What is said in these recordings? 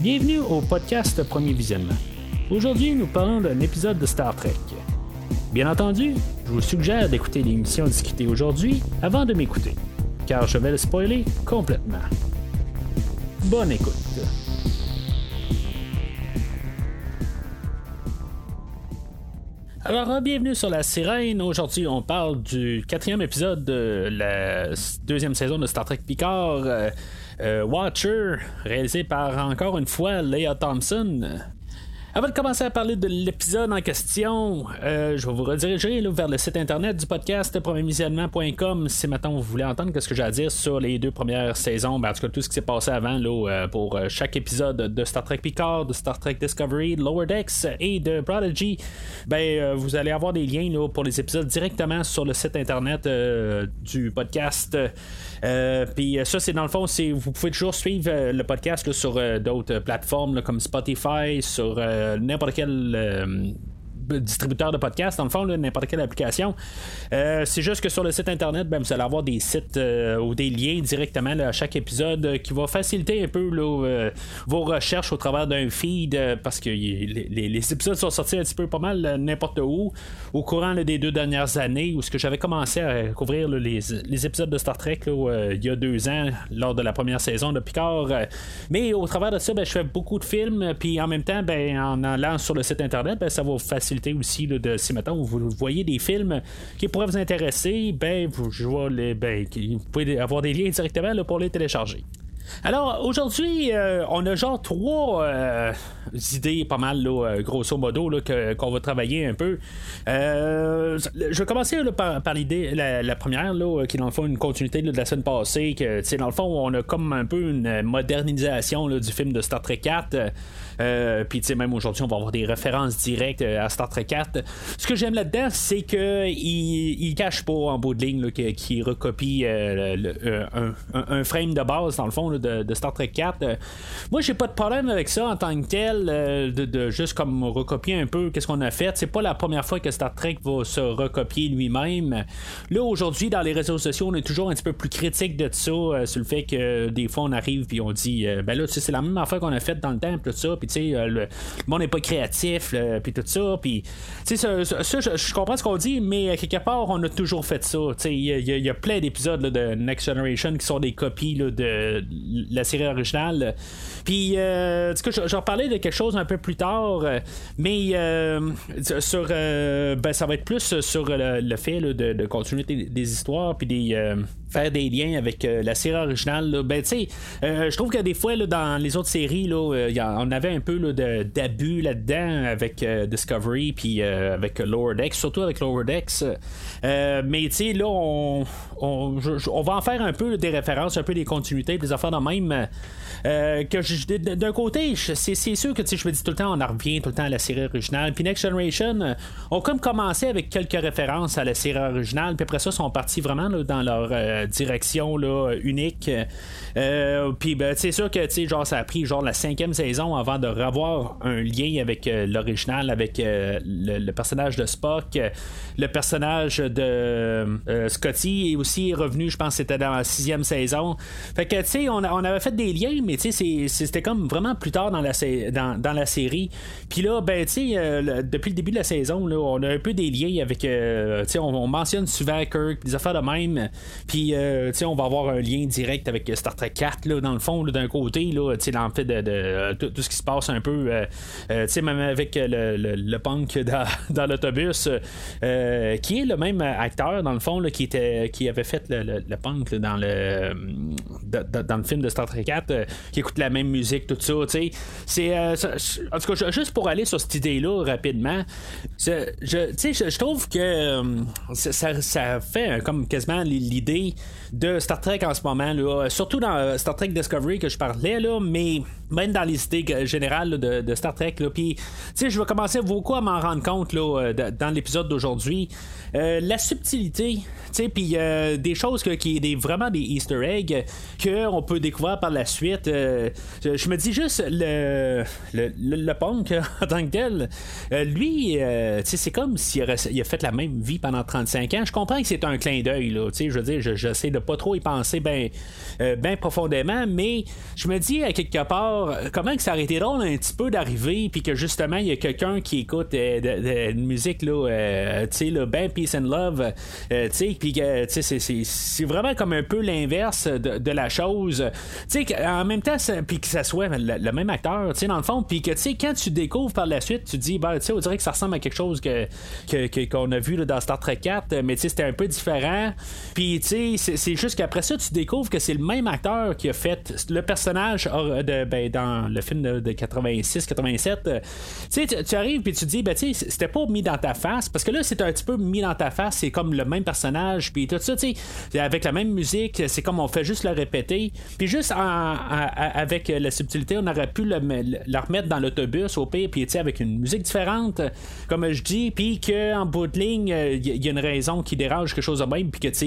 Bienvenue au podcast Premier Visionnement. Aujourd'hui, nous parlons d'un épisode de Star Trek. Bien entendu, je vous suggère d'écouter l'émission discutée aujourd'hui avant de m'écouter, car je vais le spoiler complètement. Bonne écoute. Alors, euh, bienvenue sur la sirène. Aujourd'hui, on parle du quatrième épisode de la deuxième saison de Star Trek Picard, euh, Watcher, réalisé par encore une fois Leia Thompson. Avant de commencer à parler de l'épisode en question, euh, je vais vous rediriger vers le site internet du podcast premiervisionnement.com si maintenant vous voulez entendre ce que j'ai à dire sur les deux premières saisons, ben, en tout cas tout ce qui s'est passé avant là, euh, pour euh, chaque épisode de Star Trek Picard, de Star Trek Discovery, de Lower Decks et de Prodigy. Ben, vous allez avoir des liens là, pour les épisodes directement sur le site internet du podcast. Puis ça, c'est dans le fond, vous pouvez toujours suivre le podcast sur d'autres plateformes comme Spotify, sur n'importe quel euh, distributeur de podcast, dans le fond, n'importe quelle application. Euh, c'est juste que sur le site internet, ben, vous allez avoir des sites euh, ou des liens directement à chaque épisode euh, qui va faciliter un peu vos recherches au travers d'un feed parce que les, épisodes sont sortis un petit peu pas mal n'importe où au courant des deux dernières années où ce que j'avais commencé à couvrir les, épisodes de Star Trek il y a deux ans lors de la première saison de Picard. mais au travers de ça, ben, je fais beaucoup de films puis en même temps, ben, en allant sur le site internet, ben, ça va vous faciliter aussi de si maintenant vous voyez des films qui pourraient vous intéresser, ben vous, je les, ben, vous pouvez avoir des liens directement pour les télécharger. Alors aujourd'hui, euh, on a genre trois euh, idées pas mal, euh, grosso modo, là, qu'on va travailler un peu. je vais commencer par, l'idée, la, première, là, qui est dans le fond une continuité de la semaine passée, que dans le fond, on a comme un peu une modernisation du film de Star Trek 4. Euh, puis, même aujourd'hui, on va avoir des références directes à Star Trek 4. Ce que j'aime là-dedans, c'est qu'il il cache pas en bout de ligne qu'il recopie euh, un, frame de base, dans le fond, de, Star Trek 4. moi, j'ai pas de problème avec ça en tant que tel, de, juste comme recopier un peu qu'est-ce qu'on a fait. C'est pas la première fois que Star Trek va se recopier lui-même. Là, aujourd'hui, dans les réseaux sociaux, on est toujours un petit peu plus critique de ça, sur le fait que des fois, on arrive puis on dit, ben là, c'est la même affaire qu'on a faite dans le temps, tout ça, puis euh, le, monde n'est pas créatif, puis tout ça. Puis, ça, ça, je, comprends ce qu'on dit, mais quelque part, on a toujours fait ça. Il y, a plein d'épisodes de Next Generation qui sont des copies de la série originale. Puis, euh, je, vais reparler de quelque chose un peu plus tard, euh, mais sur, ben, ça va être plus sur le, fait de, continuer des, histoires, puis des faire des liens avec la série originale. Ben, tu sais, je trouve que des fois, dans les autres séries, là, on avait un peu d'abus là-dedans avec euh, Discovery puis euh, avec Lower Decks, surtout avec Lower Decks. Euh, mais tu sais, là, on, on, va en faire un peu des références, un peu des continuités, des affaires même. que d'un côté, c'est, sûr que je me dis tout le temps, on en revient tout le temps à la série originale. Puis Next Generation ont comme commencé avec quelques références à la série originale, puis après ça, sont partis vraiment dans leur direction là, unique. puis ben, c'est sûr que genre, ça a pris genre la cinquième saison avant de avoir un lien avec euh, l'original, avec euh, le, personnage de Spock, le personnage de euh, Scotty est aussi revenu, je pense c'était dans la sixième saison. Fait que, tu sais, on, avait fait des liens, mais c'était comme vraiment plus tard dans la, série. Puis là, ben, tu sais, depuis le début de la saison, là, on a un peu des liens avec, tu sais, on, mentionne souvent Kirk, des affaires de même. Puis, tu sais, on va avoir un lien direct avec Star Trek 4, là, dans le fond, d'un côté, là, tu sais, de, tout, ce qui se passe un peu, euh, euh, tu sais, même avec le, le, punk dans, l'autobus, euh, qui est le même acteur, dans le fond, qui, était, qui avait fait le, punk dans, le, dans le film de Star Trek 4, qui écoute la même musique, tout ça, tu sais. C'est, en tout cas, juste pour aller sur cette idée-là rapidement, je, je, trouve que ça, ça, fait comme quasiment l'idée de Star Trek en ce moment, là, surtout dans Star Trek Discovery que je parlais, là, mais même dans les idées générales de, Star Trek. Puis, je vais commencer beaucoup à m'en rendre compte là, dans l'épisode d'aujourd'hui? Euh, la subtilité, puis euh, des choses qui est des, vraiment des Easter eggs, qu'on peut découvrir par la suite. je me dis juste, le, le, le, punk en tant que tel, lui, c'est comme s'il a, fait la même vie pendant 35 ans. Je comprends que c'est un clin d'œil. Je veux dire, j'essaie de pas trop y penser bien ben profondément, mais je me dis à quelque part, comment que ça aurait été drôle un petit peu d'arriver, puis que justement, il y a quelqu'un qui écoute de, musique, là, tu sais, ben Peace and Love, tu sais, puis c'est vraiment comme un peu l'inverse de, la chose. Tu sais, en même temps, puis que ça soit le, même acteur, tu sais, dans le fond, puis que, tu sais, quand tu découvres par la suite, tu dis, ben, tu sais, on dirait que ça ressemble à quelque chose que, qu'on a vu dans Star Trek 4, mais tu sais, c'était un peu différent. Puis, tu sais, c'est juste qu'après ça, tu découvres que c'est le même acteur qui a fait le personnage de, ben, dans le film de, 86-87. Tu sais, tu arrives, puis tu dis, ben, c'était pas mis dans ta face, parce que là, c'est un petit peu mis dans ta face, c'est comme le même personnage, puis tout ça, avec la même musique, c'est comme on fait juste le répéter. Puis juste avec la subtilité, on aurait pu le, remettre dans l'autobus au pire, puis avec une musique différente, comme je dis, puis qu'en bout de ligne, il y, a une raison qui dérange quelque chose de même, puis que tu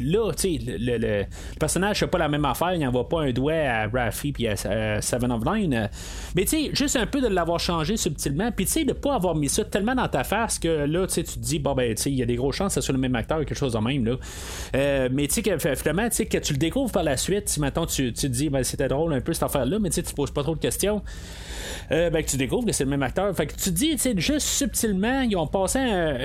là, tu sais, le, personnage fait pas la même affaire, il n'envoie pas un doigt à Raffi puis à, Seven of Nine. Mais tu juste un peu de l'avoir changé subtilement, puis tu sais, de pas avoir mis ça tellement dans ta face que là, tu te dis, bon, ben, il y a des grosses chances que ce soit le même acteur ou quelque chose de même, là. Euh, mais tu sais, que finalement, tu que tu le découvres par la suite, si maintenant tu, tu te dis, ben, c'était drôle un peu cette affaire-là, mais tu sais, tu poses pas trop de questions. Euh, ben, que tu découvres que c'est le même acteur. Fait que tu te dis, tu sais, juste subtilement, ils ont passé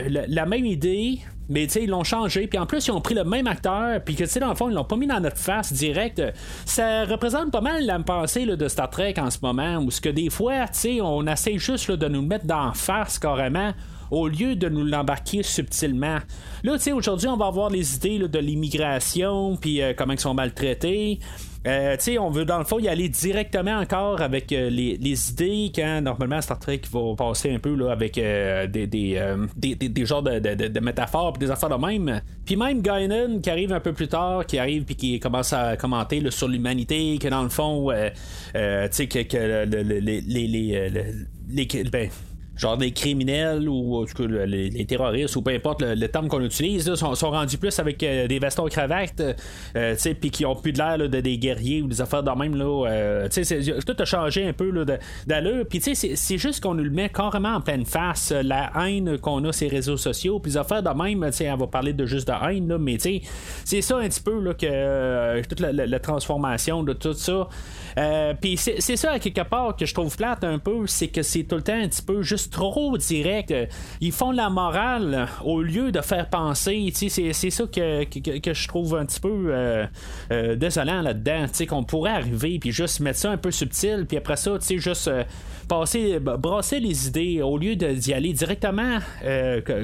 la, même idée, mais tu sais, ils l'ont changé. Puis en plus, ils ont pris le même acteur, puis que tu sais, dans le fond, ils l'ont pas mis dans notre face direct. Ça représente pas mal la pensée de Star Trek en ce moment, où ce que des fois, tu sais, on essaie juste de nous le mettre dans face carrément au lieu de nous l'embarquer subtilement. Là, tu sais, aujourd'hui, on va avoir les idées de l'immigration, puis euh, comment ils sont maltraités. Euh, tu on veut dans le fond y aller directement encore avec euh, les, idées quand normalement Star Trek va passer un peu là, avec des, des, des, genres de, de, métaphores des affaires de même. Puis même Guinan qui arrive un peu plus tard, qui arrive puis qui commence à commenter sur l'humanité, que dans le fond, tu sais, que, que les, les, les, les ben, genre des criminels ou les, terroristes ou peu importe le, terme qu'on utilise sont, rendus plus avec euh, des vestons cravates euh, puis qui ont plus de l'air de des guerriers ou des affaires de même là euh, tout a changé un peu d'allure. Puis c'est juste qu'on nous le met carrément en pleine face la haine qu'on a ces réseaux sociaux puis des affaires de même on va parler de juste de haine là, mais c'est ça un petit peu là, que toute la, transformation de tout ça. Puis c'est ça à quelque part que je trouve plate un peu c'est que c'est tout le temps un petit peu juste trop direct. Ils font la morale au lieu de faire penser. C'est, c'est ça que, que, je trouve un petit peu euh, euh, désolant là-dedans. Qu'on pourrait arriver puis juste mettre ça un peu subtil, puis après ça, juste euh, passer, brasser les idées au lieu d'y aller directement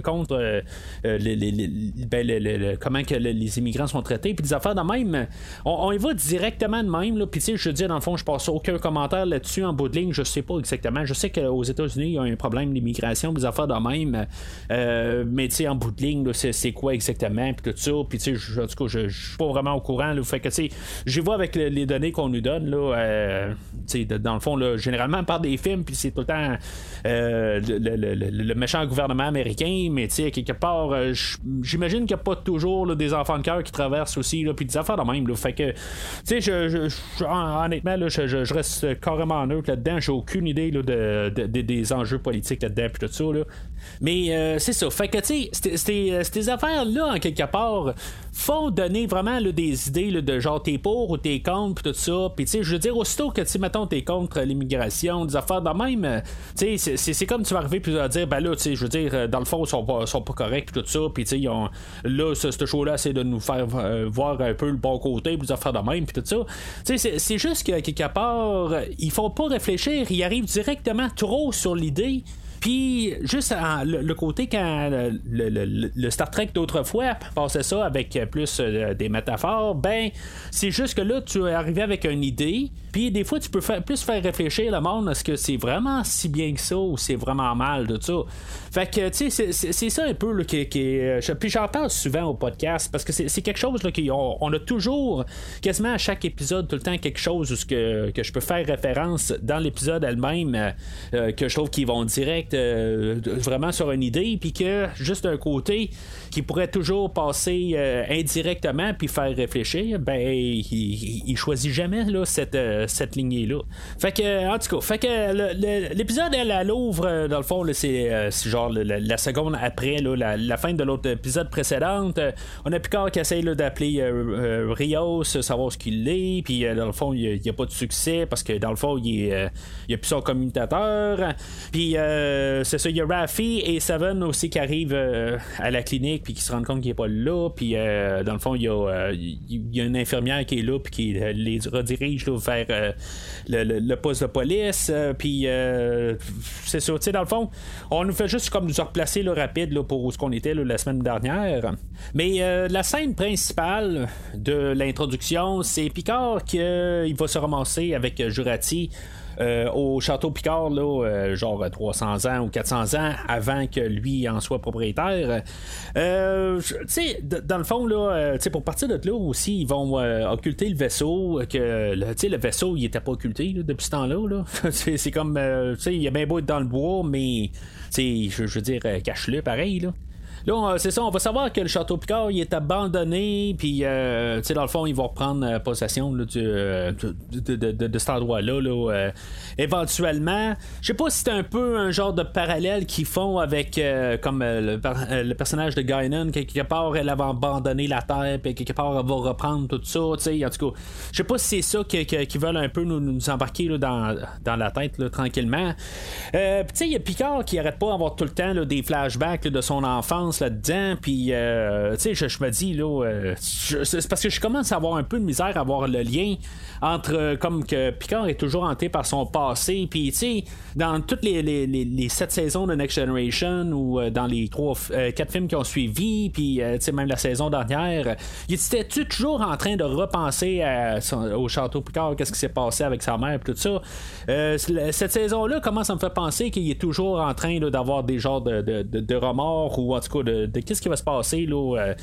contre les, comment que les immigrants sont traités, puis des affaires de même. On, y va directement de même. Puis je veux dire, dans le fond, je passe aucun commentaire là-dessus en bout de ligne. Je sais pas exactement. Je sais qu'aux États-Unis, il y a un problème l'immigration, des affaires de même. Euh, mais tu sais, en bout de ligne, c'est quoi exactement, puis tout ça. Puis tu sais, en tout cas, je suis pas vraiment au courant. Là, fait que tu sais, j'y vois avec les données qu'on nous donne. Là, euh, dans le fond, là, généralement, par des films, puis c'est tout le temps euh, le, méchant gouvernement américain, mais tu sais, quelque part, j'imagine qu'il n'y a pas toujours des enfants de cœur qui traversent aussi, puis des affaires de même. Là, fait que, tu sais, honnêtement, là, je, reste carrément neutre là-dedans. J'ai aucune idée là, de, des enjeux politiques là-dedans, puis tout ça. Là. Mais euh, c'est ça. Fait que, tu sais, euh, ces affaires-là, en quelque part, font donner vraiment des idées de genre t'es pour ou t'es contre, puis tout ça. Puis, tu sais, je veux dire, aussitôt que, tu mettons, t'es contre l'immigration, des affaires de même, euh, tu sais, c'est comme tu vas arriver puis tu vas dire, ben là, tu sais, je veux dire, dans le fond, ils sont pas, sont pas corrects, tout ça. Puis, tu sais, là, ce, show-là, c'est de nous faire voir un peu le bon côté, puis des affaires de même, puis tout ça. Tu sais, c'est juste que, quelque part, ils font pas réfléchir, ils arrivent directement trop sur l'idée. Puis, juste le, côté quand le, Star Trek d'autrefois passait ça avec plus euh, des métaphores, ben, c'est juste que là, tu es arrivé avec une idée. Puis des fois, tu peux faire, plus faire réfléchir le monde est-ce que c'est vraiment si bien que ça ou c'est vraiment mal de ça? Fait que, tu sais, c'est ça un peu là, qui, qui Puis j'en parle souvent au podcast parce que c'est quelque chose là, qu'on on a toujours, quasiment à chaque épisode, tout le temps quelque chose où que, que je peux faire référence dans l'épisode elle-même euh, euh, que je trouve qu'ils vont direct euh, vraiment sur une idée, puis que juste un côté qui pourrait toujours passer indirectement puis faire réfléchir, ben il, choisit jamais là, cette, cette lignée-là. Fait que, en tout cas, fait que l'épisode, elle, elle ouvre, dans le fond, c'est genre la, seconde après la, fin de l'autre épisode précédente. on a Picard qui essaye d'appeler Rios, savoir ce qu'il est, puis dans le fond, il n'y a, pas de succès parce que dans le fond, il, il a plus son commutateur. Puis c'est ça, il y a Rafi et Seven aussi qui arrivent à la clinique puis qui se rendent compte qu'il n'est pas là. Puis dans le fond, il y, a, une infirmière qui est là puis qui les redirige vers le, poste de police. puis c'est ça, tu sais, dans le fond, on nous fait juste comme nous replacer le rapide là, pour ce qu'on était la semaine dernière. Mais la scène principale de l'introduction, c'est Picard qui il va se ramasser avec Jurati euh, au château Picard, là, euh, genre 300 ans ou 400 ans avant que lui en soit propriétaire. Euh, tu sais, dans le fond, là, pour partir de là aussi, ils vont occulter le vaisseau. que le, vaisseau, il était pas occulté depuis ce temps-là. Là. c'est comme, tu sais, il a bien beau être dans le bois, mais je veux dire, cache-le pareil. Là. Là, c'est ça, on va savoir que le château Picard il est abandonné, puis euh, dans le fond, ils vont reprendre euh, possession là, euh, de, cet endroit-là. Là, éventuellement, je sais pas si c'est un peu un genre de parallèle qu'ils font avec comme le, personnage de Guinan, quelque part elle avait abandonné la Terre, puis quelque part elle va reprendre tout ça. En tout cas, je sais pas si c'est ça qu'ils veulent un peu nous, embarquer dans, dans, la tête tranquillement. tu sais, il y a Picard qui arrête pas d'avoir tout le temps des flashbacks de son enfance là-dedans. Puis, euh, tu sais, je, me dis, là, euh, c'est parce que je commence à avoir un peu de misère à voir le lien entre, euh, comme que Picard est toujours hanté par son passé. Puis, tu sais, dans toutes les, les, les, sept saisons de Next Generation ou dans les trois, quatre films qui ont suivi, puis, tu sais, même la saison dernière, il était toujours en train de repenser au château Picard, qu'est-ce qui s'est passé avec sa mère, tout ça? cette saison-là commence à me faire penser qu'il est toujours en train d'avoir des genres de, de, de remords ou en tout cas de, qu'est-ce qui va se passer là, euh,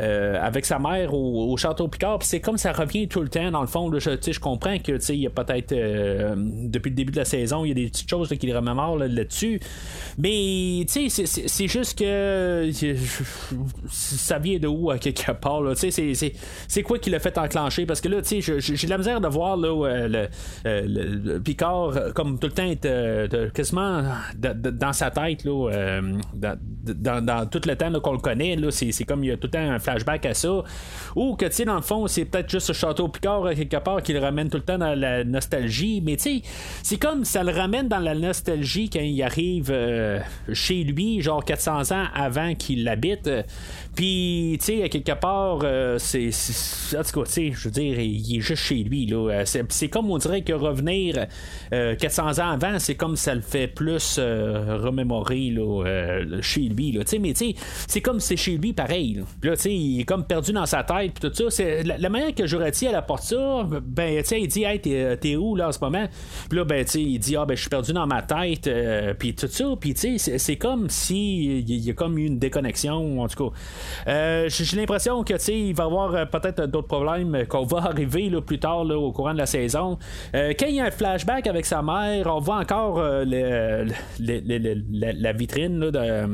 euh, avec sa mère au, château Picard. C'est comme ça revient tout le temps, dans le fond. je, je comprends que il y a peut-être euh, depuis le début de la saison, il y a des petites choses qui le remémorent là-dessus. Mais c'est juste que ça vient de où à quelque part. C'est quoi qui l'a fait enclencher? Parce que là, j'ai la misère de voir là, le, Picard comme tout le temps être quasiment dans sa tête là, dans, dans, tout le temps qu'on le connaît, c'est, comme il y a tout le temps un flashback à ça. Ou que, tu sais, dans le fond, c'est peut-être juste château Picard, euh, quelque part, qui le ramène tout le temps dans la nostalgie. Mais, tu sais, c'est comme ça le ramène dans la nostalgie quand il arrive euh, chez lui, genre 400 ans avant qu'il l'habite. Puis, tu sais, quelque part, euh, c'est, En tout cas, tu sais, je veux dire, il est juste chez lui. Là. C'est, comme on dirait que revenir 400 ans avant, c'est comme ça le fait plus remémorer là, chez lui. Là. Mais, tu c'est comme c'est chez lui pareil. Là, tu sais, il est comme perdu dans sa tête, puis tout ça. C'est la, manière que Jurati elle apporte ça, ben, tu sais, il dit, hey, t'es, où là en ce moment? Puis là, ben, tu sais, il dit, ah, ben, je suis perdu dans ma tête, euh, puis tout ça. Puis, tu sais, c'est, comme si il y a comme une déconnexion, en tout cas. Euh, j'ai l'impression que, tu sais, il va y avoir euh, peut-être d'autres problèmes qu'on va arriver là, plus tard là, au courant de la saison. quand il y a un flashback avec sa mère, on voit encore la, vitrine là, de,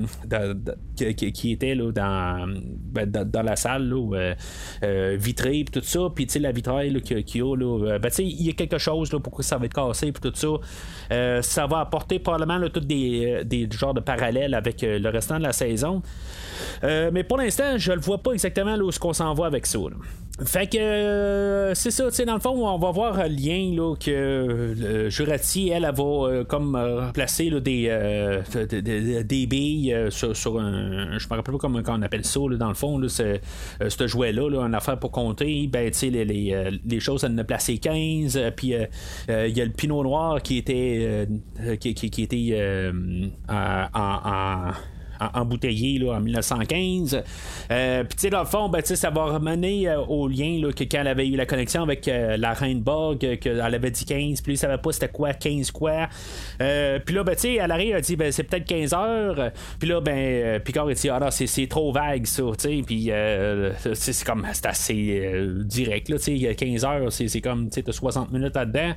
qui, était là, ben, dans, dans, la salle là, euh, euh, vitrée tout ça. Puis la vitraille qu'il y a là, ben, il y a quelque chose là, pourquoi ça va être cassé puis tout ça. Euh, ça va apporter probablement là, tous des, des genres de parallèles avec le restant de la saison. Mais pour l'instant je le vois pas exactement là, où ce qu'on s'en va avec ça fait que euh, c'est ça, tu sais, dans le fond, on va voir un lien là, que euh, Jurati, elle, elle, va euh, comme remplacer des, des, billes sur, un. Je me rappelle pas comment on appelle ça, là, dans le fond, là, ce jouet-là, là, une affaire pour compter. Ben, tu sais, les, les, les, choses, elle en a placé 15. Puis il y a le pinot noir qui était. qui, était en embouteillé là, en 1915. Puis tu sais, dans le fond, ben, ça va remener au lien là, que quand elle avait eu la connexion avec la Reine Borg, qu'elle avait dit 15, puis elle savait pas c'était quoi, 15 quoi. puis là, ben, tu sais, elle arrive, elle dit, ben, c'est peut-être 15 heures. Puis là, ben, Picard, il dit, ah c'est trop vague, ça, tu sais. Puis c'est comme, c'est assez direct, là, tu sais, 15 heures, c'est comme, tu sais, 60 minutes là-dedans.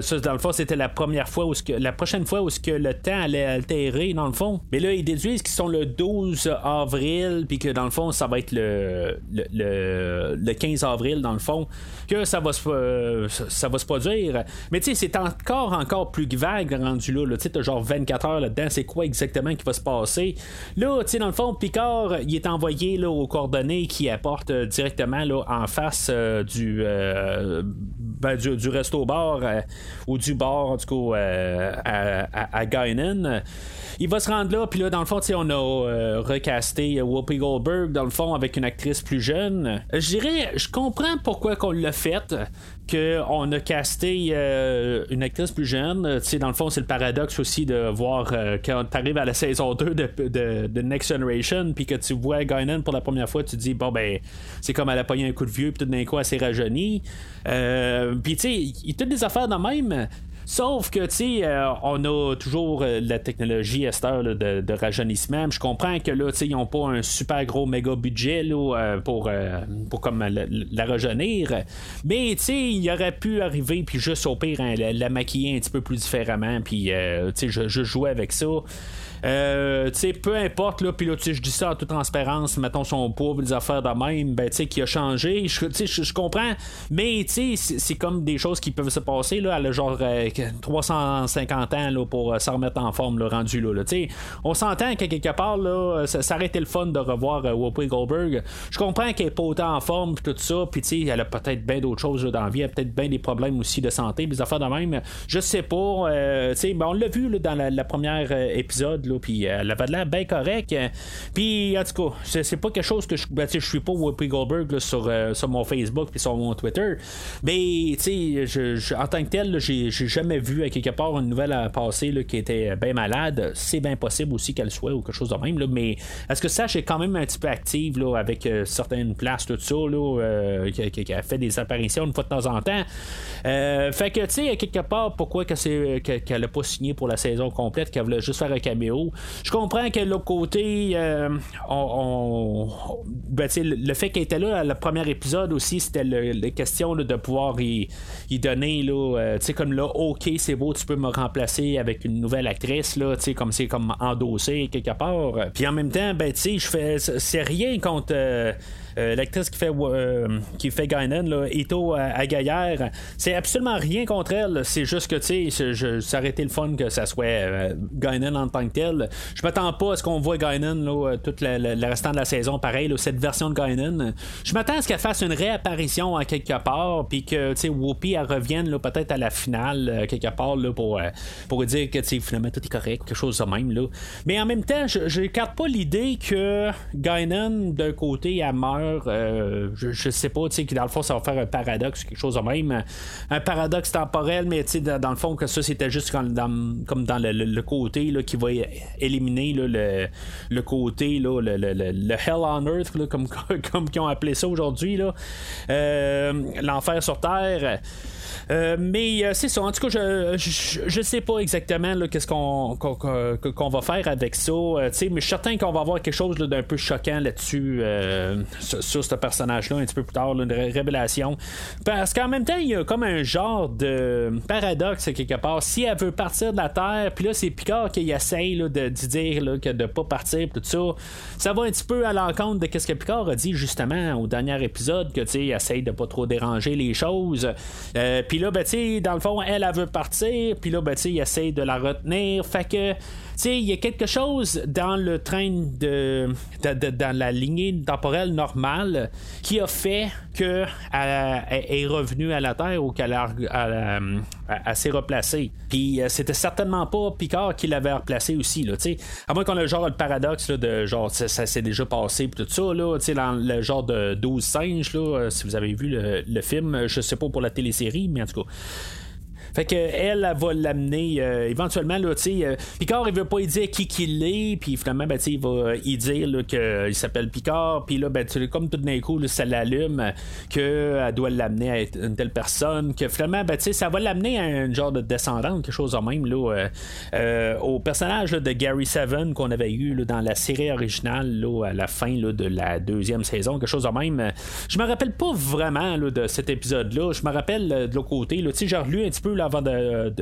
ça, dans le fond, c'était la première fois où la prochaine fois où ce que le temps allait altérer, dans le fond. Mais là, ils déduisent qu'ils sont le 12 avril, puis que dans le fond, ça va être le, le, le, 15 avril, dans le fond, que ça va se, ça va se produire. Mais tu sais, c'est encore, encore plus vague rendu là. Tu sais, genre 24 heures là-dedans, c'est quoi exactement qui va se passer? Là, tu sais, dans le fond, Picard, il est envoyé là, aux coordonnées qui apportent euh, directement là, en face euh, du, euh, ben, du, du, resto-bar ou du bar, en tout cas, à, à. Il va se rendre là, puis là, dans le fond, on a euh, recasté Whoopi Goldberg, dans le fond, avec une actrice plus jeune. Je dirais, je comprends pourquoi qu'on l'a fait, qu'on a casté euh, une actrice plus jeune. sais dans le fond, c'est le paradoxe aussi de voir euh, quand tu arrives à la saison 2 de, de, Next Generation, puis que tu vois Guinan pour la première fois, tu te dis, bon, ben, c'est comme elle a pogné un coup de vieux, puis tout d'un coup, elle s'est rajeunie. puis, tu sais, il y a toutes des affaires de même. Sauf que, tu sais, euh, on a toujours euh, la technologie à cette heure de, rajeunissement. Je comprends que là, tu sais, ils n'ont pas un super gros méga budget là, euh, pour, pour comme la, rajeunir. Mais, tu sais, il aurait pu arriver puis juste au pire hein, la, maquiller un petit peu plus différemment. Puis, tu sais, je, je jouais avec ça. Euh, tu sais, peu importe, là, puis là, je dis ça en toute transparence, mettons son poids, des affaires de même, ben, tu sais, qui a changé, je, comprends, mais, tu sais, c'est comme des choses qui peuvent se passer, là, à genre 350 euh, ans, là, pour euh, remettre en forme, là, rendu là, tu sais. On s'entend que quelque part, là, ça, ça, aurait été le fun de revoir Whoopi Goldberg. Je comprends qu'elle est pas autant en forme, puis tout ça, puis, tu sais, elle a peut-être bien d'autres choses dans la vie, elle a peut-être bien des problèmes aussi de santé, des affaires de même. Je sais pas, tu sais, ben, on l'a vu, là, dans la, la première épisode, puis euh, elle avait l'air bien correct. Puis, en tout cas, c'est pas quelque chose que je. Ben, je suis pas Whoopi Goldberg sur, euh, sur mon Facebook puis sur mon Twitter. Mais, tu sais, en tant que tel, j'ai jamais vu à quelque part une nouvelle à passer qui était bien malade. C'est bien possible aussi qu'elle soit ou quelque chose de même. Là, mais est-ce que ça, j'ai quand même un petit peu active là, avec euh, certaines places, tout ça, là, qui, a fait des apparitions une fois de temps en temps? fait que, tu sais, quelque part, pourquoi qu'elle n'a pas signé pour la saison complète, qu'elle voulait juste faire un caméo, je comprends que l'autre côté, euh, ben, le fait qu'elle était là, le premier épisode aussi, c'était la question de pouvoir y, donner, là, euh, comme là, ok, c'est beau, tu peux me remplacer avec une nouvelle actrice, là, comme c'est comme endossé quelque part. Puis en même temps, ben, je fais, c'est rien contre. Euh, euh, l'actrice qui fait euh, qui fait là, Ito Agaillère, c'est absolument rien contre elle. C'est juste que, tu sais, ça aurait été le fun que ça soit euh, en tant que tel. Je m'attends pas à ce qu'on voit Guinan là, tout le, restant de la saison, pareil, cette version de Guinan. Je m'attends à ce qu'elle fasse une réapparition à quelque part, puis que, Whoopi, elle revienne peut-être à la finale, quelque part, là, pour, pour dire que, finalement, tout est correct, quelque chose de même, là. Mais en même temps, je n'écarte pas l'idée que Guinan, d'un côté, elle meurt euh, je, sais pas, tu sais, dans le fond, ça va faire un paradoxe, quelque chose de même. Un paradoxe temporel, mais tu sais, dans, le fond, que ça, c'était juste comme dans, dans le, côté là, qui va éliminer le, le, côté, là, le, Hell on Earth, comme, comme ils ont appelé ça aujourd'hui, euh, l'enfer sur Terre. Euh, mais euh, c'est ça. En tout cas, je, je, sais pas exactement qu'est-ce qu'on, va faire avec ça. Euh, mais je suis certain qu'on va avoir quelque chose d'un peu choquant là-dessus sur, ce personnage-là un petit peu plus tard, une révélation. Parce qu'en même temps, il y a comme un genre de paradoxe quelque part. Si elle veut partir de la Terre, puis là, c'est Picard qui essaye de, dire que de pas partir, tout ça, ça va un petit peu à l'encontre de ce que Picard a dit justement au dernier épisode, que tu sais, essaye de pas trop déranger les choses. Puis là, ben, tu dans le fond, elle, elle veut partir. Puis là, ben, tu il essaie de la retenir. Fait que, il y a quelque chose dans le train de, dans la lignée temporelle normale qui a fait qu'elle est revenue à la Terre ou qu'elle s'est replacée. Puis euh, c'était certainement pas Picard qui l'avait replacé aussi, là, tu sais. À moins qu'on ait genre le paradoxe de genre ça, s'est déjà passé tout ça, là, dans le genre de 12 singes, euh, si vous avez vu le, le film, je sais pas pour la télésérie, mais en tout cas. Fait que elle, va l'amener éventuellement, là, tu sais, Picard, il veut pas lui dire qui qu'il est, puis finalement, ben, il va y dire qu'il s'appelle Picard, puis là, ben, comme tout d'un coup, ça l'allume qu'elle doit l'amener à une telle personne, que finalement, ben, ça va l'amener à un genre de descendante, quelque chose de même, là, au personnage de Gary Seven qu'on avait eu dans la série originale, là, à la fin de la deuxième saison, quelque chose de même. Je me rappelle pas vraiment de cet épisode-là. Je me rappelle de l'autre côté. J'ai relu un petit peu avant de,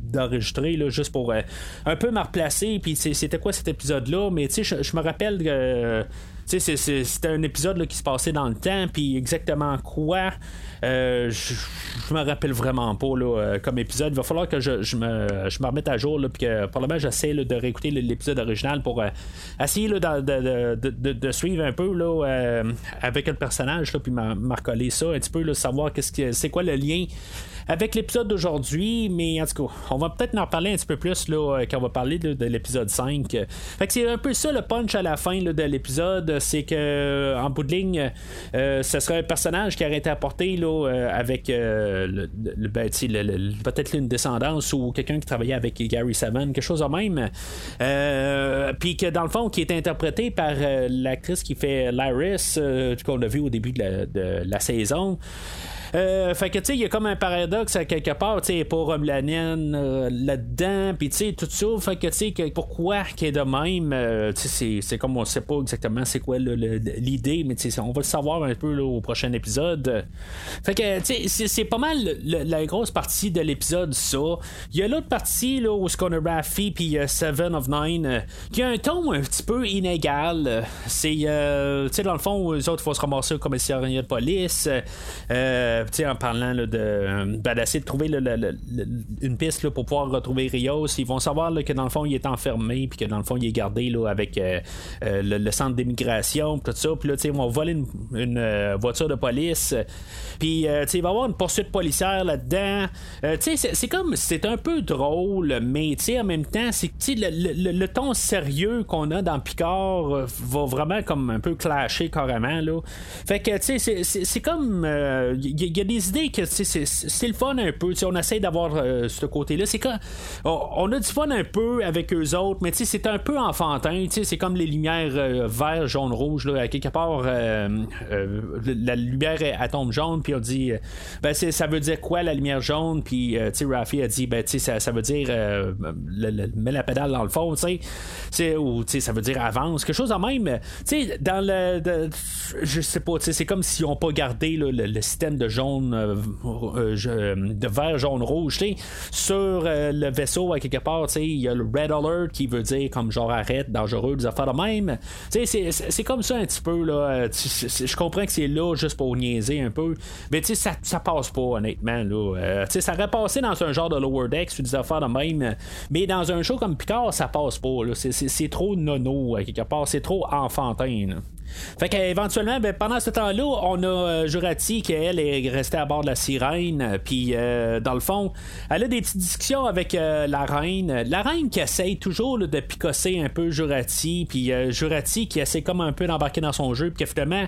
d'enregistrer juste pour euh, un peu me replacer puis c'était quoi cet épisode là mais tu sais je me rappelle que c'était un épisode qui se passait dans le temps puis exactement quoi euh, je, me rappelle vraiment pas là, euh, comme épisode. Il va falloir que je, me, me remette à jour, là, puis que probablement j'essaie de réécouter l'épisode original pour euh, essayer de, de, suivre un peu là, avec le personnage, là, puis recoller ça un petit peu, là, savoir qu'est-ce que c'est quoi le lien avec l'épisode d'aujourd'hui, mais en tout cas, on va peut-être en parler un petit peu plus là, quand on va parler de, l'épisode 5. Fait que c'est un peu ça le punch à la fin de l'épisode, c'est que en bout de ligne, ce serait un personnage qui aurait été apporté là, euh, avec euh, le, ben, peut-être une descendance ou quelqu'un qui travaillait avec Gary Seven, quelque chose de même. Euh, puis que dans le fond, qui est interprété par l'actrice qui fait Lyris, qu'on a vu au début de la saison. Euh, fait que, tu sais, il y a comme un paradoxe à quelque part, tu sais, pour Romulanienne euh, là-dedans, puis tu sais, tout ça. Fait que, tu sais, pourquoi qu'il est de même, euh, tu sais, c'est comme on sait pas exactement c'est quoi l'idée, mais tu sais, on va le savoir un peu au prochain épisode. Fait que, tu sais, c'est pas mal la grosse partie de l'épisode, ça. Il y a l'autre partie, là, où qu'on a Raffy puis Seven of Nine, qui a un ton un petit peu inégal. C'est, tu sais, dans le fond, les autres, il faut se ramasser au commissariat de police. Euh, en parlant de, ben, d'essayer de trouver une piste pour pouvoir retrouver Rios, ils vont savoir que dans le fond, il est enfermé, puis que dans le fond, il est gardé avec euh, euh, le, centre d'immigration, tout ça. Puis là, ils vont voler une, voiture de police. Puis, il va y avoir une poursuite policière là-dedans. c'est, comme, c'est un peu drôle, mais en même temps, c'est le, ton sérieux qu'on a dans Picard va vraiment comme un peu clasher carrément. Là. Fait que, sais, c'est, comme a des idées que c'est le fun un peu. on essaie d'avoir euh, ce côté-là. C'est on, a du fun un peu avec eux autres, mais c'est un peu enfantin. C'est comme les lumières euh, vert, jaune, rouge. Là, à quelque part, euh, la lumière tombe jaune, puis on dit ben, ça veut dire quoi la lumière jaune? Puis Rafi a dit ben, ça, ça veut dire mets la pédale dans le fond, ou ça veut dire avance, quelque chose en même. dans le. je sais pas, c'est comme s'ils n'ont pas gardé le, système de jaune, euh, euh, euh, de vert, jaune, rouge. Sur le vaisseau, à quelque part, il y a le red alert qui veut dire comme genre arrête, dangereux, des affaires de même. C'est comme ça un petit peu. là Je comprends que c'est là juste pour niaiser un peu. Mais ça, ça passe pas, honnêtement. Là. ça aurait passé dans un genre de lower deck, des affaires de même. Mais dans un show comme Picard, ça passe pas. C'est trop nono, à quelque part. C'est trop enfantin. Fait qu'éventuellement, ben, pendant ce temps-là, on a euh, Jurati qui, elle, est restée à bord de la sirène. Puis, euh, dans le fond, elle a des petites discussions avec euh, la reine. La reine qui essaye toujours de picosser un peu Jurati. Puis, Jurati qui essaie comme un peu d'embarquer dans son jeu. Puis, finalement,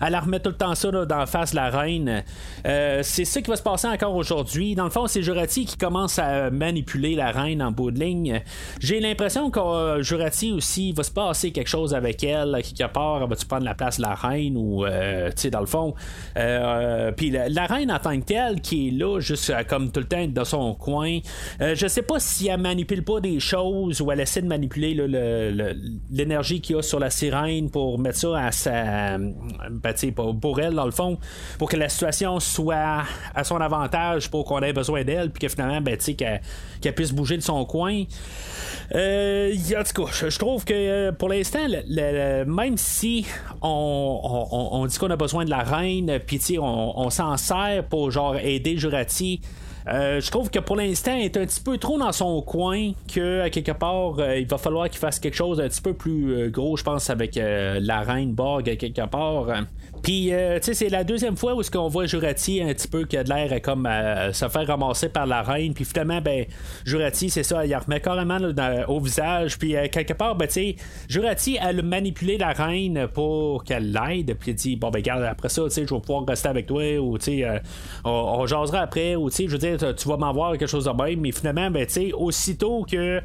elle remet tout le temps ça dans la face de la reine. c'est ça qui va se passer encore aujourd'hui. Dans le fond, c'est Jurati qui commence à manipuler la reine en bout de ligne. J'ai l'impression que Jurati aussi va se passer quelque chose avec elle, quelque part. Elle va prendre la place de la reine ou, euh, tu sais, dans le fond. Euh, puis la, reine en tant que telle, qui est là, juste euh, comme tout le temps dans son coin, je sais pas si elle manipule pas des choses ou elle essaie de manipuler l'énergie qu'il y a sur la sirène pour mettre ça à sa. Ben, pour, pour elle, dans le fond, pour que la situation soit à son avantage pour qu'on ait besoin d'elle, puis que finalement, ben, qu'elle puisse bouger de son coin. Euh, en tout cas, je, trouve que euh, pour l'instant, même si on, dit qu'on a besoin de la reine, puis on, on s'en sert pour genre aider Jurati. Euh, je trouve que pour l'instant, il est un petit peu trop dans son coin, que quelque part, euh, il va falloir qu'il fasse quelque chose un petit peu plus gros, je pense, avec la reine Borg à quelque part. Puis, euh, tu sais, c'est la deuxième fois où ce qu'on voit Jurati un petit peu qui a de l'air comme euh, se faire ramasser par la reine. Puis finalement, ben, Jurati, c'est ça, il remet carrément au visage. Puis euh, quelque part, ben, tu sais, Jurati, elle a manipulé la reine pour qu'elle l'aide. Puis elle dit, bon, ben, regarde, après ça, tu sais, je vais pouvoir rester avec toi. Ou, tu sais, on, on, jasera après. Ou, tu sais, je veux dire, tu vas m'avoir quelque chose de même. Mais finalement, ben, tu sais, aussitôt que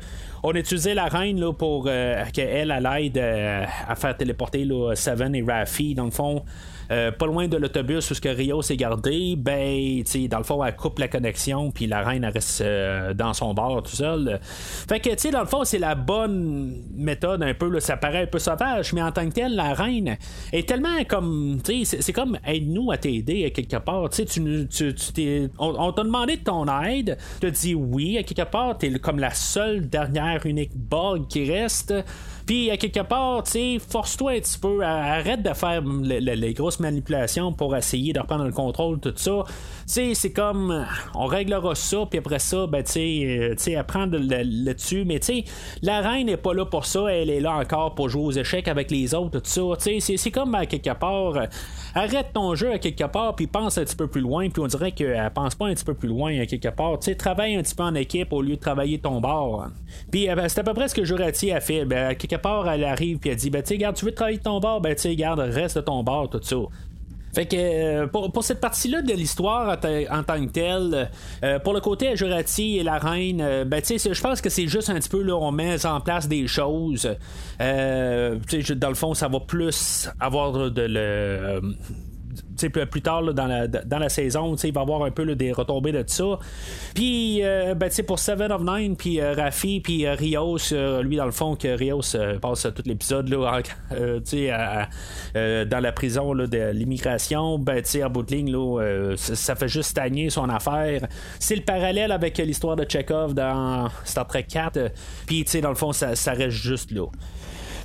on utilisait la reine là, pour qu'elle, elle aide à faire téléporter Seven et Rafi, dans le fond. Euh, pas loin de l'autobus où ce que Rio s'est gardé, ben, dans le fond, elle coupe la connexion, puis la reine reste euh, dans son bar tout seul. Fait que, tu sais, dans le fond, c'est la bonne méthode un peu, ça paraît un peu sauvage, mais en tant que telle, la reine est tellement comme, tu sais, c'est comme aide-nous à t'aider à quelque part. Tu sais, tu, on, t'a demandé de ton aide, tu dit oui à quelque part, t'es comme la seule dernière unique bug qui reste. Puis, à quelque part, tu sais, force-toi un petit peu, arrête de faire les grosses manipulations pour essayer de reprendre le contrôle, tout ça. Tu sais, c'est comme, on réglera ça, puis après ça, ben, tu sais, apprendre là-dessus. Mais, tu sais, la reine n'est pas là pour ça, elle est là encore pour jouer aux échecs avec les autres, tout ça. Tu sais, c'est comme, à quelque part, arrête ton jeu à quelque part, puis pense un petit peu plus loin, puis on dirait qu'elle pense pas un petit peu plus loin à quelque part. Tu sais, travaille un petit peu en équipe au lieu de travailler ton bord. Puis, euh, ben, c'est à peu près ce que Jurati a fait. Ben, à quelque part, elle arrive puis elle dit ben, tu sais, tu veux travailler ton bar, ben, tu sais, garde, reste de ton bar, tout ça. Fait que euh, pour, cette partie-là de l'histoire en, tant que telle, euh, pour le côté Jurati et la reine, euh, ben tu sais, je pense que c'est juste un petit peu là, on met en place des choses. dans le fond, ça va plus avoir de le plus tard dans, la, dans la saison, il va y avoir un peu des retombées de ça. Puis, euh, ben, pour Seven of Nine, puis euh, Rafi, puis euh, Rios, lui, dans le fond, que Rios passe tout l'épisode dans la prison de l'immigration, ben, en bout de ligne, là, ça fait juste stagner son affaire. C'est le parallèle avec l'histoire de Chekhov dans Star Trek 4. Puis, dans le fond, ça reste juste là.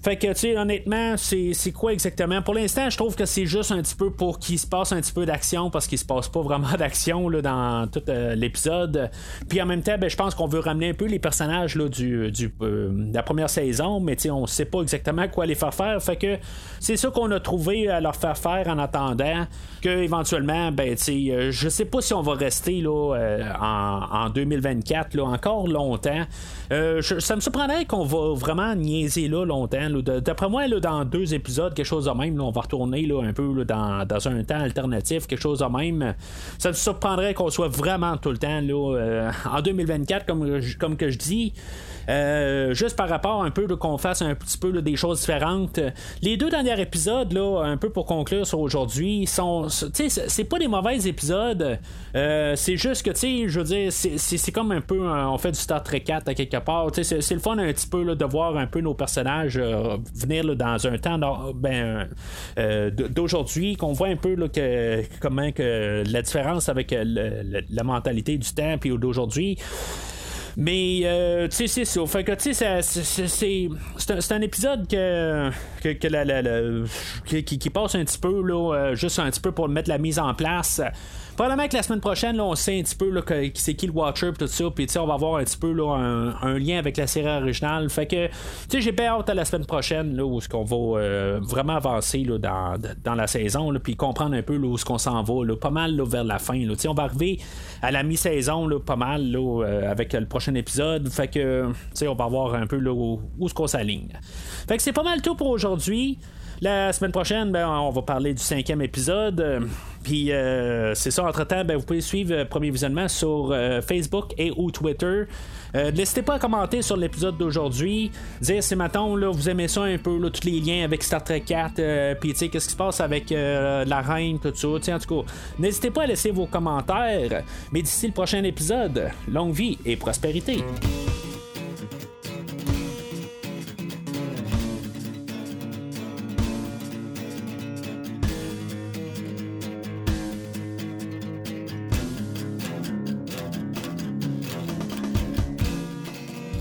Fait que, tu sais, honnêtement, c'est quoi exactement? Pour l'instant, je trouve que c'est juste un petit peu pour qu'il se passe un petit peu d'action parce qu'il se passe pas vraiment d'action dans tout euh, l'épisode. Puis en même temps, ben, je pense qu'on veut ramener un peu les personnages là, du, du euh, de la première saison, mais tu sais, on sait pas exactement quoi les faire faire. Fait que c'est ça qu'on a trouvé à leur faire faire en attendant que éventuellement, ben, tu sais, euh, je sais pas si on va rester là, en, en, 2024 là, encore longtemps. ça me surprendrait qu'on va vraiment niaiser là longtemps. D'après moi, dans deux épisodes, quelque chose de même, on va retourner un peu dans, un temps alternatif, quelque chose de même. Ça me surprendrait qu'on soit vraiment tout le temps euh, en 2024, comme, comme que je dis. Euh, juste par rapport un peu qu'on fasse un petit peu des choses différentes. Les deux derniers épisodes, là, un peu pour conclure sur aujourd'hui, sont. C'est pas des mauvais épisodes. Euh, c'est juste que, tu sais, je veux dire, c'est comme un peu. on fait du Star Trek 4 à quelque part. C'est le fun un petit peu de voir un peu nos personnages euh, venir dans un temps ben, d'aujourd'hui, qu'on voit un peu que, comment que la différence avec la mentalité du temps puis d'aujourd'hui. Mais, euh, tu sais, c'est ça. Fait que, tu sais, c'est un épisode que, que, la, qui, qui, passe un petit peu, là, euh, juste un petit peu pour mettre la mise en place. Probablement que la semaine prochaine, là, on sait un petit peu là, c'est qui le Watcher tout ça. Puis on va avoir un petit peu là, un, lien avec la série originale. Fait que j'ai bien hâte à la semaine prochaine là, où ce qu'on va euh, vraiment avancer là, dans, dans la saison. Puis comprendre un peu là, où ce qu'on s'en va. Là, pas mal là, vers la fin. Là. On va arriver à la mi-saison pas mal là, euh, avec le prochain épisode. Fait que on va voir un peu là, où, où ce qu'on s'aligne. Fait que c'est pas mal tout pour aujourd'hui. La semaine prochaine, ben, on va parler du cinquième épisode. Puis euh, c'est ça, entre-temps, ben, vous pouvez suivre euh, Premier Visionnement sur euh, Facebook et ou Twitter. N'hésitez pas à commenter sur l'épisode d'aujourd'hui. Dire si maintenant là, vous aimez ça un peu, tous les liens avec Star Trek 4, puis qu'est-ce qui se passe avec la reine, tout ça. en tout cas, n'hésitez pas à laisser vos commentaires. Mais d'ici le prochain épisode, longue vie et prospérité.